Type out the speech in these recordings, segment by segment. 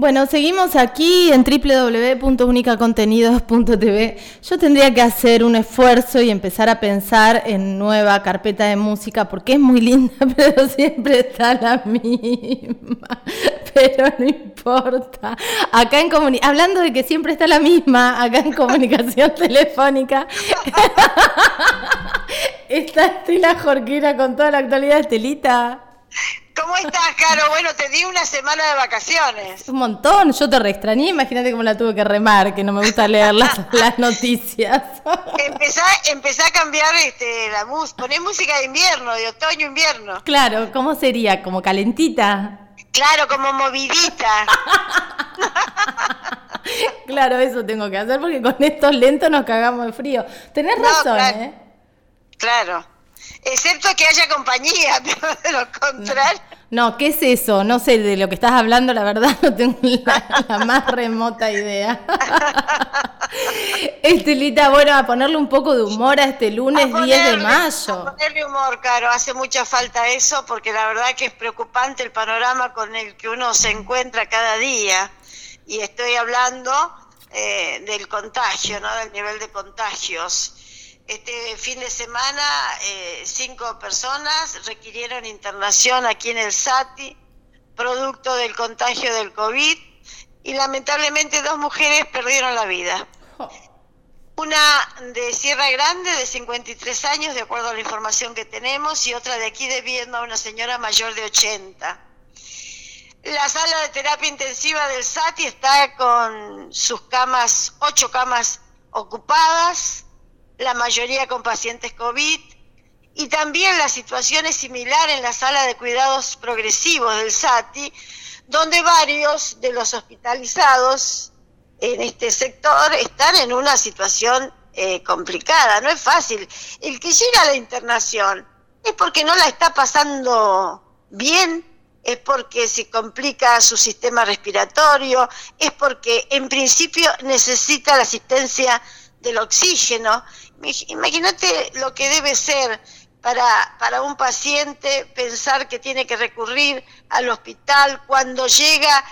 Bueno, seguimos aquí en www.unicacontenidos.tv. Yo tendría que hacer un esfuerzo y empezar a pensar en nueva carpeta de música porque es muy linda, pero siempre está la misma. Pero no importa. Acá en hablando de que siempre está la misma, acá en comunicación telefónica está Estela Jorquera con toda la actualidad, Estelita. ¿Cómo estás, Caro? Bueno, te di una semana de vacaciones. Un montón, yo te reextrañé, imagínate cómo la tuve que remar, que no me gusta leer las, noticias. Empezá, a cambiar este, la música, poné música de invierno, de otoño-invierno. Claro, ¿cómo sería? ¿Como calentita? Claro, como movidita. claro, eso tengo que hacer porque con estos lentos nos cagamos de frío. Tenés razón, ¿eh? Claro. Excepto que haya compañía, pero de lo contrario. No. ¿qué es eso? No sé de lo que estás hablando, la verdad no tengo la, más remota idea. Estelita, bueno, a ponerle un poco de humor a este lunes 10 de mayo. A ponerle humor, claro, hace mucha falta eso porque la verdad que es preocupante el panorama con el que uno se encuentra cada día. Y estoy hablando eh, del contagio, ¿no? Del nivel de contagios. Este fin de semana, eh, cinco personas requirieron internación aquí en el SATI, producto del contagio del COVID, y lamentablemente dos mujeres perdieron la vida. Una de Sierra Grande, de 53 años, de acuerdo a la información que tenemos, y otra de aquí de Viedma, una señora mayor de 80. La sala de terapia intensiva del SATI está con sus camas, ocho camas ocupadas, la mayoría con pacientes COVID, y también la situación es similar en la sala de cuidados progresivos del SATI, donde varios de los hospitalizados en este sector están en una situación eh, complicada, no es fácil. El que llega a la internación es porque no la está pasando bien, es porque se complica su sistema respiratorio, es porque en principio necesita la asistencia del oxígeno Imagínate lo que debe ser para, para un paciente pensar que tiene que recurrir al hospital cuando llega,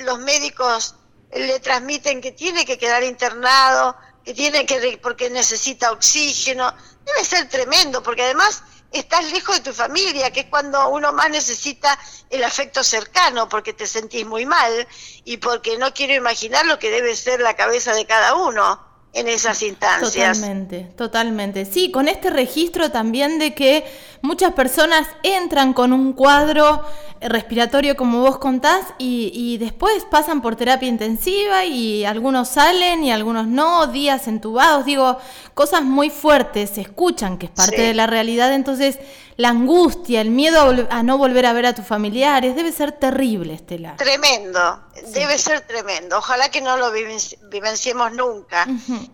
los médicos le transmiten que tiene que quedar internado, que tiene que porque necesita oxígeno. Debe ser tremendo, porque además estás lejos de tu familia, que es cuando uno más necesita el afecto cercano, porque te sentís muy mal y porque no quiero imaginar lo que debe ser la cabeza de cada uno en esas instancias. Totalmente, totalmente. Sí, con este registro también de que muchas personas entran con un cuadro respiratorio como vos contás y, después pasan por terapia intensiva y algunos salen y algunos no, días entubados, digo, cosas muy fuertes, se escuchan que es parte de la realidad, entonces la angustia, el miedo a, no volver a ver a tus familiares, debe ser terrible, Estela. Tremendo, debe ser tremendo. Ojalá que no lo vivenciemos nunca.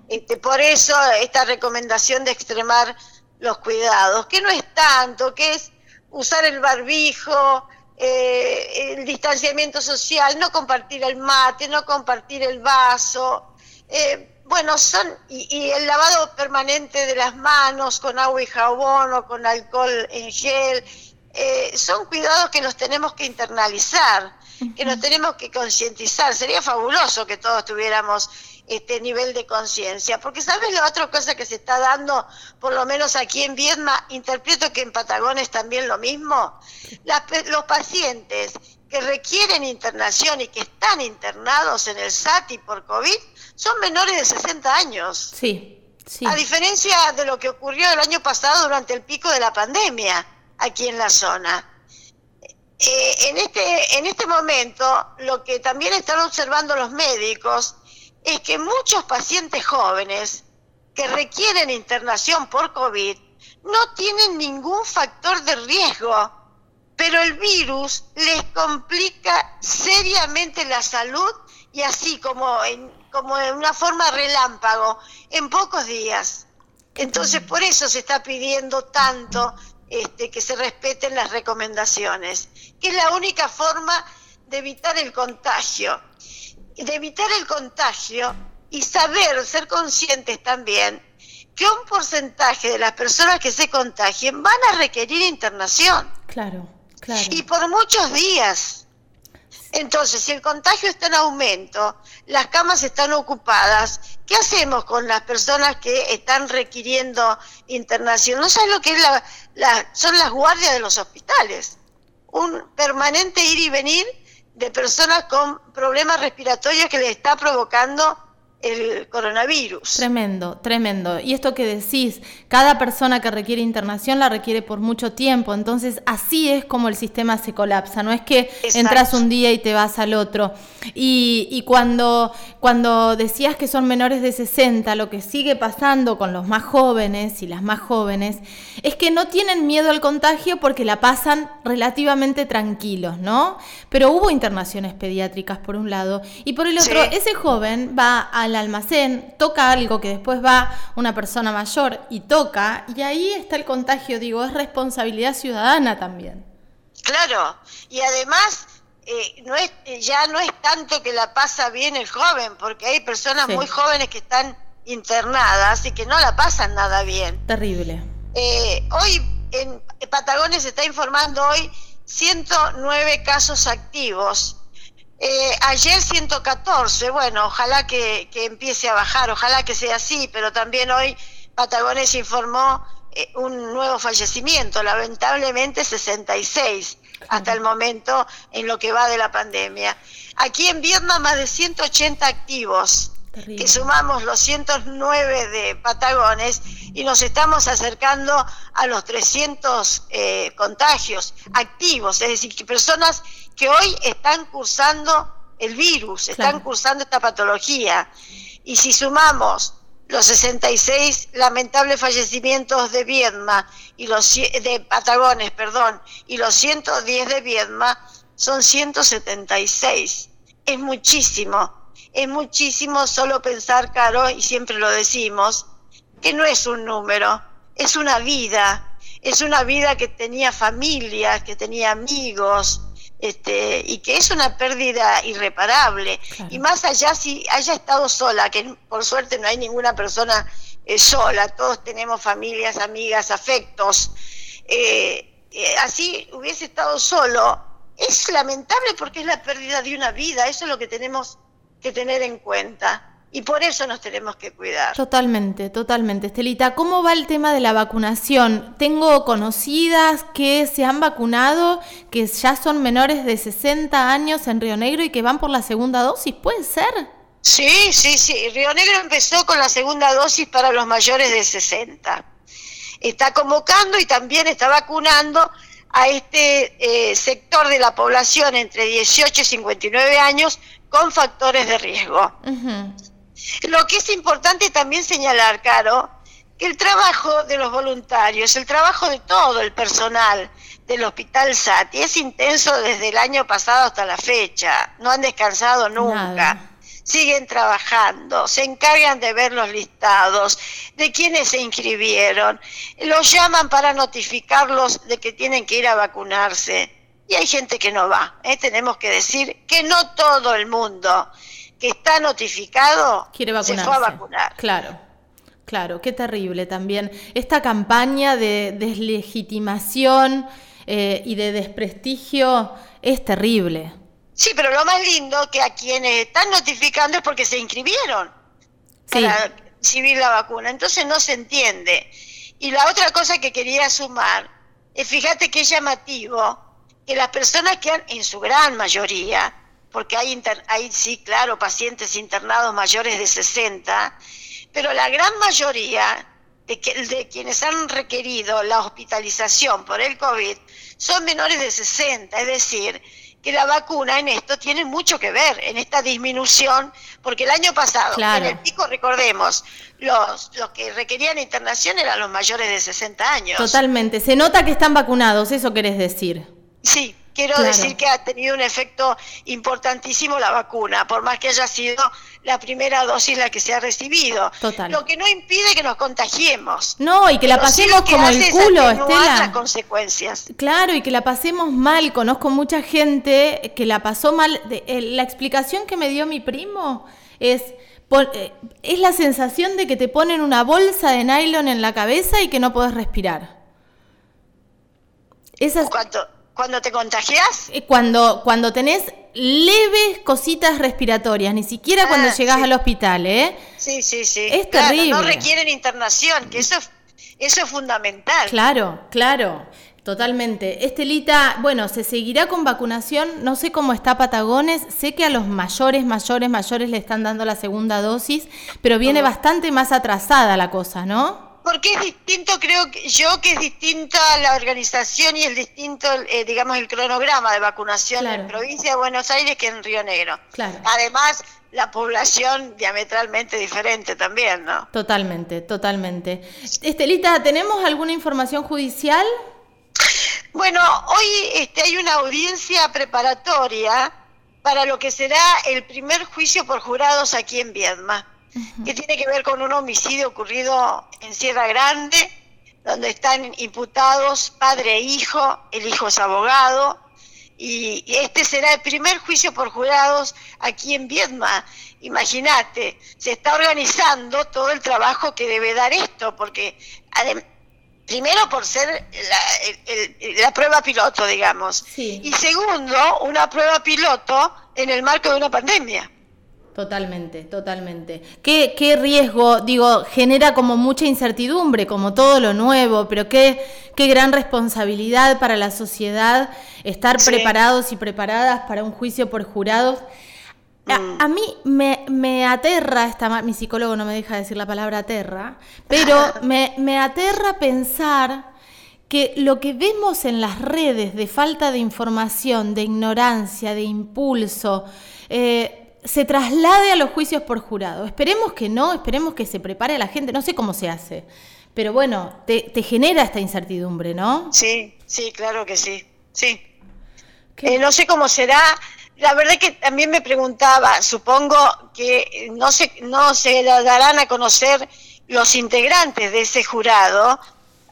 este, por eso esta recomendación de extremar los cuidados, que no es tanto, que es usar el barbijo, eh, el distanciamiento social, no compartir el mate, no compartir el vaso. Eh, bueno, son, y, el lavado permanente de las manos con agua y jabón o con alcohol en gel, eh, son cuidados que nos tenemos que internalizar, que nos tenemos que concientizar. Sería fabuloso que todos tuviéramos este nivel de conciencia, porque ¿sabes la otra cosa que se está dando, por lo menos aquí en Viedma? Interpreto que en Patagones también lo mismo. los pacientes que requieren internación y que están internados en el SATI por COVID son menores de 60 años. Sí, sí. A diferencia de lo que ocurrió el año pasado durante el pico de la pandemia aquí en la zona. Eh, en, este, en este momento, lo que también están observando los médicos es que muchos pacientes jóvenes que requieren internación por COVID no tienen ningún factor de riesgo, pero el virus les complica seriamente la salud y así como en, como en una forma relámpago, en pocos días. Entonces, por eso se está pidiendo tanto este, que se respeten las recomendaciones, que es la única forma de evitar el contagio. De evitar el contagio y saber, ser conscientes también, que un porcentaje de las personas que se contagien van a requerir internación. Claro, claro. Y por muchos días. Entonces, si el contagio está en aumento, las camas están ocupadas, ¿qué hacemos con las personas que están requiriendo internación? No sabes lo que es la, son las guardias de los hospitales. Un permanente ir y venir de personas con problemas respiratorios que les está provocando el coronavirus. Tremendo, tremendo. Y esto que decís, cada persona que requiere internación la requiere por mucho tiempo, entonces así es como el sistema se colapsa, no es que entras un día y te vas al otro. Y, y, cuando, cuando decías que son menores de 60, lo que sigue pasando con los más jóvenes y las más jóvenes es que no tienen miedo al contagio porque la pasan relativamente tranquilos, ¿no? Pero hubo internaciones pediátricas por un lado y por el otro, ese joven va al almacén, toca algo que después va una persona mayor y toca, y ahí está el contagio, digo, es responsabilidad ciudadana también. Claro, y además eh, no es, ya no es tanto que la pasa bien el joven, porque hay personas muy jóvenes que están internadas y que no la pasan nada bien. Terrible. Eh, hoy en Patagones se está informando hoy 109 casos activos eh, ayer 114, bueno, ojalá que, empiece a bajar, ojalá que sea así, pero también hoy Patagones informó eh, un nuevo fallecimiento, lamentablemente 66 hasta el momento en lo que va de la pandemia. Aquí en Vietnam más de 180 activos, que sumamos los 109 de Patagones y nos estamos acercando a los 300 eh, contagios activos, es decir, que personas que hoy están cursando el virus, están cursando esta patología. Y si sumamos los 66 lamentables fallecimientos de Viedma y los de Patagones, perdón, y los 110 de Viedma, son 176. Es muchísimo, es muchísimo solo pensar, Caro, y siempre lo decimos, que no es un número, es una vida, es una vida que tenía familia, que tenía amigos, este, y que es una pérdida irreparable. Y más allá si haya estado sola, que por suerte no hay ninguna persona eh, sola, todos tenemos familias, amigas, afectos, eh, eh, así hubiese estado solo, es lamentable porque es la pérdida de una vida, eso es lo que tenemos que tener en cuenta. Y por eso nos tenemos que cuidar. Totalmente, totalmente. Estelita, ¿cómo va el tema de la vacunación? Tengo conocidas que se han vacunado, que ya son menores de 60 años en Río Negro y que van por la segunda dosis, ¿puede ser? Sí, sí, sí. Río Negro empezó con la segunda dosis para los mayores de 60. Está convocando y también está vacunando a este eh, sector de la población entre 18 y 59 años con factores de riesgo. Lo que es importante también señalar, Caro, que el trabajo de los voluntarios, el trabajo de todo el personal del Hospital Sati es intenso desde el año pasado hasta la fecha. No han descansado nunca. Siguen trabajando, se encargan de ver los listados, de quienes se inscribieron, los llaman para notificarlos de que tienen que ir a vacunarse. Y hay gente que no va. ¿eh? Tenemos que decir que no todo el mundo que está notificado Quiere se fue a vacunar. Claro. Claro, qué terrible también. Esta campaña de deslegitimación eh, y de desprestigio es terrible. Sí, pero lo más lindo que a quienes están notificando es porque se inscribieron para recibir la vacuna. Entonces no se entiende. Y la otra cosa que quería sumar es, fíjate qué llamativo, que las personas que han, en su gran mayoría, porque hay, hay sí, claro, pacientes internados mayores de 60, pero la gran mayoría de, de quienes han requerido la hospitalización por el COVID son menores de 60, es decir, que la vacuna en esto tiene mucho que ver, en esta disminución, porque el año pasado, en el pico, recordemos, los, los que requerían internación eran los mayores de 60 años. Totalmente, se nota que están vacunados, eso querés decir. Sí, quiero decir que ha tenido un efecto importantísimo la vacuna, por más que haya sido la primera dosis la que se ha recibido. Total. Lo que no impide que nos contagiemos. No, y que la pasemos como el culo, Estela. consecuencias. Claro, y que la pasemos mal. Conozco mucha gente que la pasó mal. Eh, la explicación que me dio mi primo es eh, es la sensación de que te ponen una bolsa de nylon en la cabeza y que no puedes respirar. Esas... ¿Cuánto? ¿Cuando te contagias? Eh, cuando, cuando tenés leves cositas respiratorias, ni siquiera cuando ah, llegas al hospital, ¿eh? Sí, sí, sí. Es terrible. No requieren internación, que eso, eso es fundamental. Claro, claro. Totalmente. Estelita, bueno, se seguirá con vacunación. No sé cómo está Patagones. Sé que a los mayores, mayores, mayores le están dando la segunda dosis, pero viene bastante más atrasada la cosa, ¿no? Porque es distinto, creo que yo que es distinta la organización y el distinto, eh, digamos, el cronograma de vacunación en provincia de Buenos Aires que en Río Negro. Claro. Además, la población diametralmente diferente también, ¿no? Totalmente, totalmente. Estelita, ¿tenemos alguna información judicial? Bueno, hoy este, hay una audiencia preparatoria para lo que será el primer juicio por jurados aquí en Viedma, que tiene que ver con un homicidio ocurrido en Sierra Grande, donde están imputados padre e hijo, el hijo es abogado, y este será el primer juicio por jurados aquí en Viedma. Imagínate, se está organizando todo el trabajo que debe dar esto, porque primero por ser la, prueba piloto, digamos. Y segundo, una prueba piloto en el marco de una pandemia. Totalmente, totalmente. ¿Qué, qué riesgo, digo, genera como mucha incertidumbre, como todo lo nuevo, pero qué, qué gran responsabilidad para la sociedad estar preparados y preparadas para un juicio por jurados Mm. A, mí me, me, aterra, esta, mi psicólogo no me deja decir la palabra aterra, pero me, me, aterra pensar que lo que vemos en las redes de falta de información, de ignorancia, de impulso, eh, se traslade a los juicios por jurado. Esperemos que no, esperemos que se prepare a la gente, no sé cómo se hace, pero bueno, te, te genera esta incertidumbre, ¿no? Sí, sí, claro que sí, sí. Eh, no sé cómo será la verdad que también me preguntaba, supongo que no se, no se darán a conocer los integrantes de ese jurado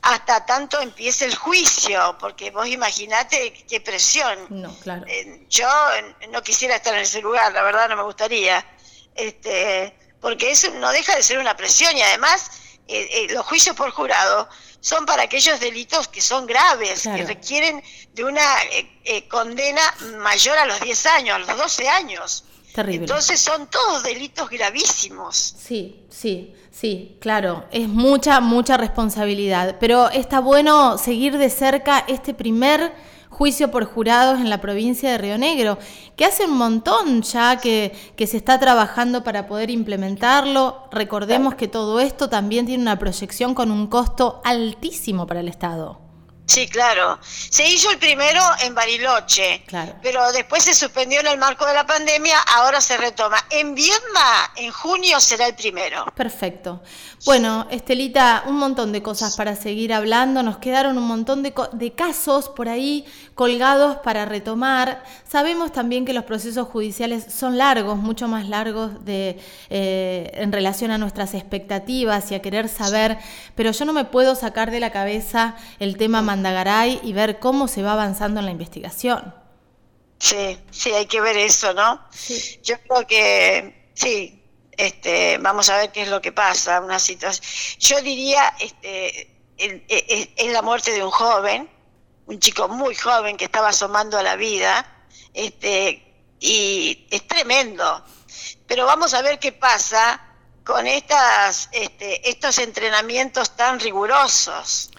hasta tanto empiece el juicio, porque vos imaginate qué presión. No, claro. Eh, yo no quisiera estar en ese lugar, la verdad no me gustaría, este, porque eso no deja de ser una presión y además eh, eh, los juicios por jurado son para aquellos delitos que son graves, que requieren de una eh, eh, condena mayor a los 10 años, a los 12 años. Terrible. Entonces son todos delitos gravísimos. Sí, sí, sí, claro, es mucha, mucha responsabilidad, pero está bueno seguir de cerca este primer juicio por jurados en la provincia de Río Negro, que hace un montón ya que, que se está trabajando para poder implementarlo. Recordemos que todo esto también tiene una proyección con un costo altísimo para el Estado. Sí, claro. Se hizo el primero en Bariloche, pero después se suspendió en el marco de la pandemia, ahora se retoma. En Viedma, en junio será el primero. Perfecto. Bueno, Estelita, un montón de cosas para seguir hablando. Nos quedaron un montón de, de casos por ahí colgados para retomar. Sabemos también que los procesos judiciales son largos, mucho más largos de, eh, en relación a nuestras expectativas y a querer saber, pero yo no me puedo sacar de la cabeza el tema Mandagaray y ver cómo se va avanzando en la investigación. Sí, sí, hay que ver eso, ¿no? Yo creo que sí, este, vamos a ver qué es lo que pasa, una situación. Yo diría, este, es la muerte de un joven, un chico muy joven que estaba asomando a la vida, este, y es tremendo. Pero vamos a ver qué pasa con estas, este, estos entrenamientos tan rigurosos,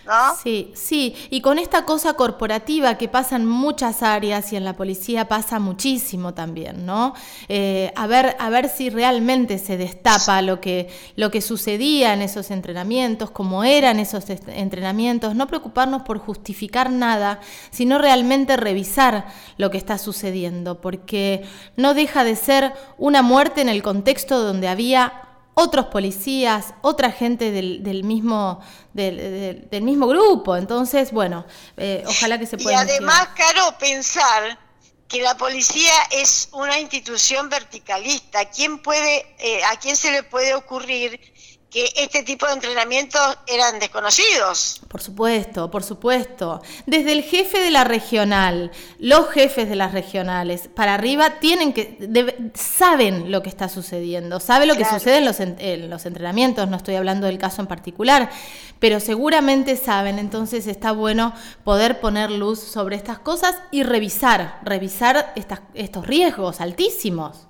Sí, sí, y con esta cosa corporativa que pasa en muchas áreas y en la policía pasa muchísimo también, ¿no? Eh, a, ver, a ver si realmente se destapa lo que, lo que sucedía en esos entrenamientos, cómo eran esos entrenamientos, no preocuparnos por justificar nada, sino realmente revisar lo que está sucediendo, porque no deja de ser una muerte en el contexto donde había otros policías, otra gente del, mismo, del, mismo grupo. Entonces, bueno, eh, ojalá que se pueda. Y además, Caro, pensar que la policía es una institución verticalista. ¿Quién puede, eh, ¿A quién se le puede ocurrir que este tipo de entrenamientos eran desconocidos. Por supuesto, por supuesto. Desde el jefe de la regional, los jefes de las regionales, para arriba, tienen que saben lo que está sucediendo, saben lo que sucede en los, en los entrenamientos, no estoy hablando del caso en particular, pero seguramente saben, entonces está bueno poder poner luz sobre estas cosas y revisar, revisar estas, estos riesgos altísimos.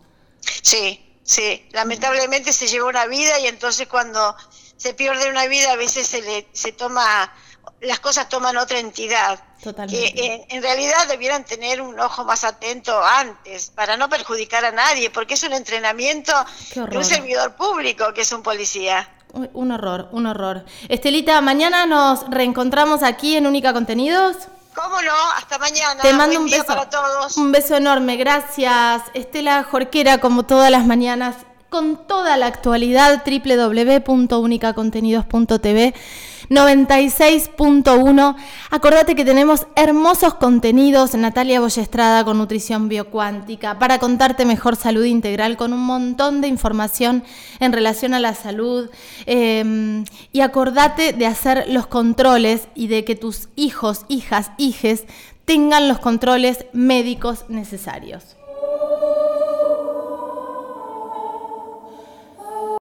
Sí, Sí, lamentablemente se lleva una vida y entonces cuando se pierde una vida a veces se le se toma las cosas toman otra entidad Totalmente. que en, realidad debieran tener un ojo más atento antes para no perjudicar a nadie porque es un entrenamiento de un servidor público que es un policía. Un horror, un horror. Estelita, mañana nos reencontramos aquí en Única Contenidos. ¿Cómo no? Hasta mañana. Te mando un beso. Para todos. Un beso enorme. Gracias. Estela Jorquera, como todas las mañanas, con toda la actualidad, www.unicacontenidos.tv. 96.1. Acordate que tenemos hermosos contenidos, Natalia Boyestrada con Nutrición Biocuántica, para contarte mejor salud integral con un montón de información en relación a la salud. Em, y acordate de hacer los controles y de que tus hijos, hijas, hijes tengan los controles médicos necesarios.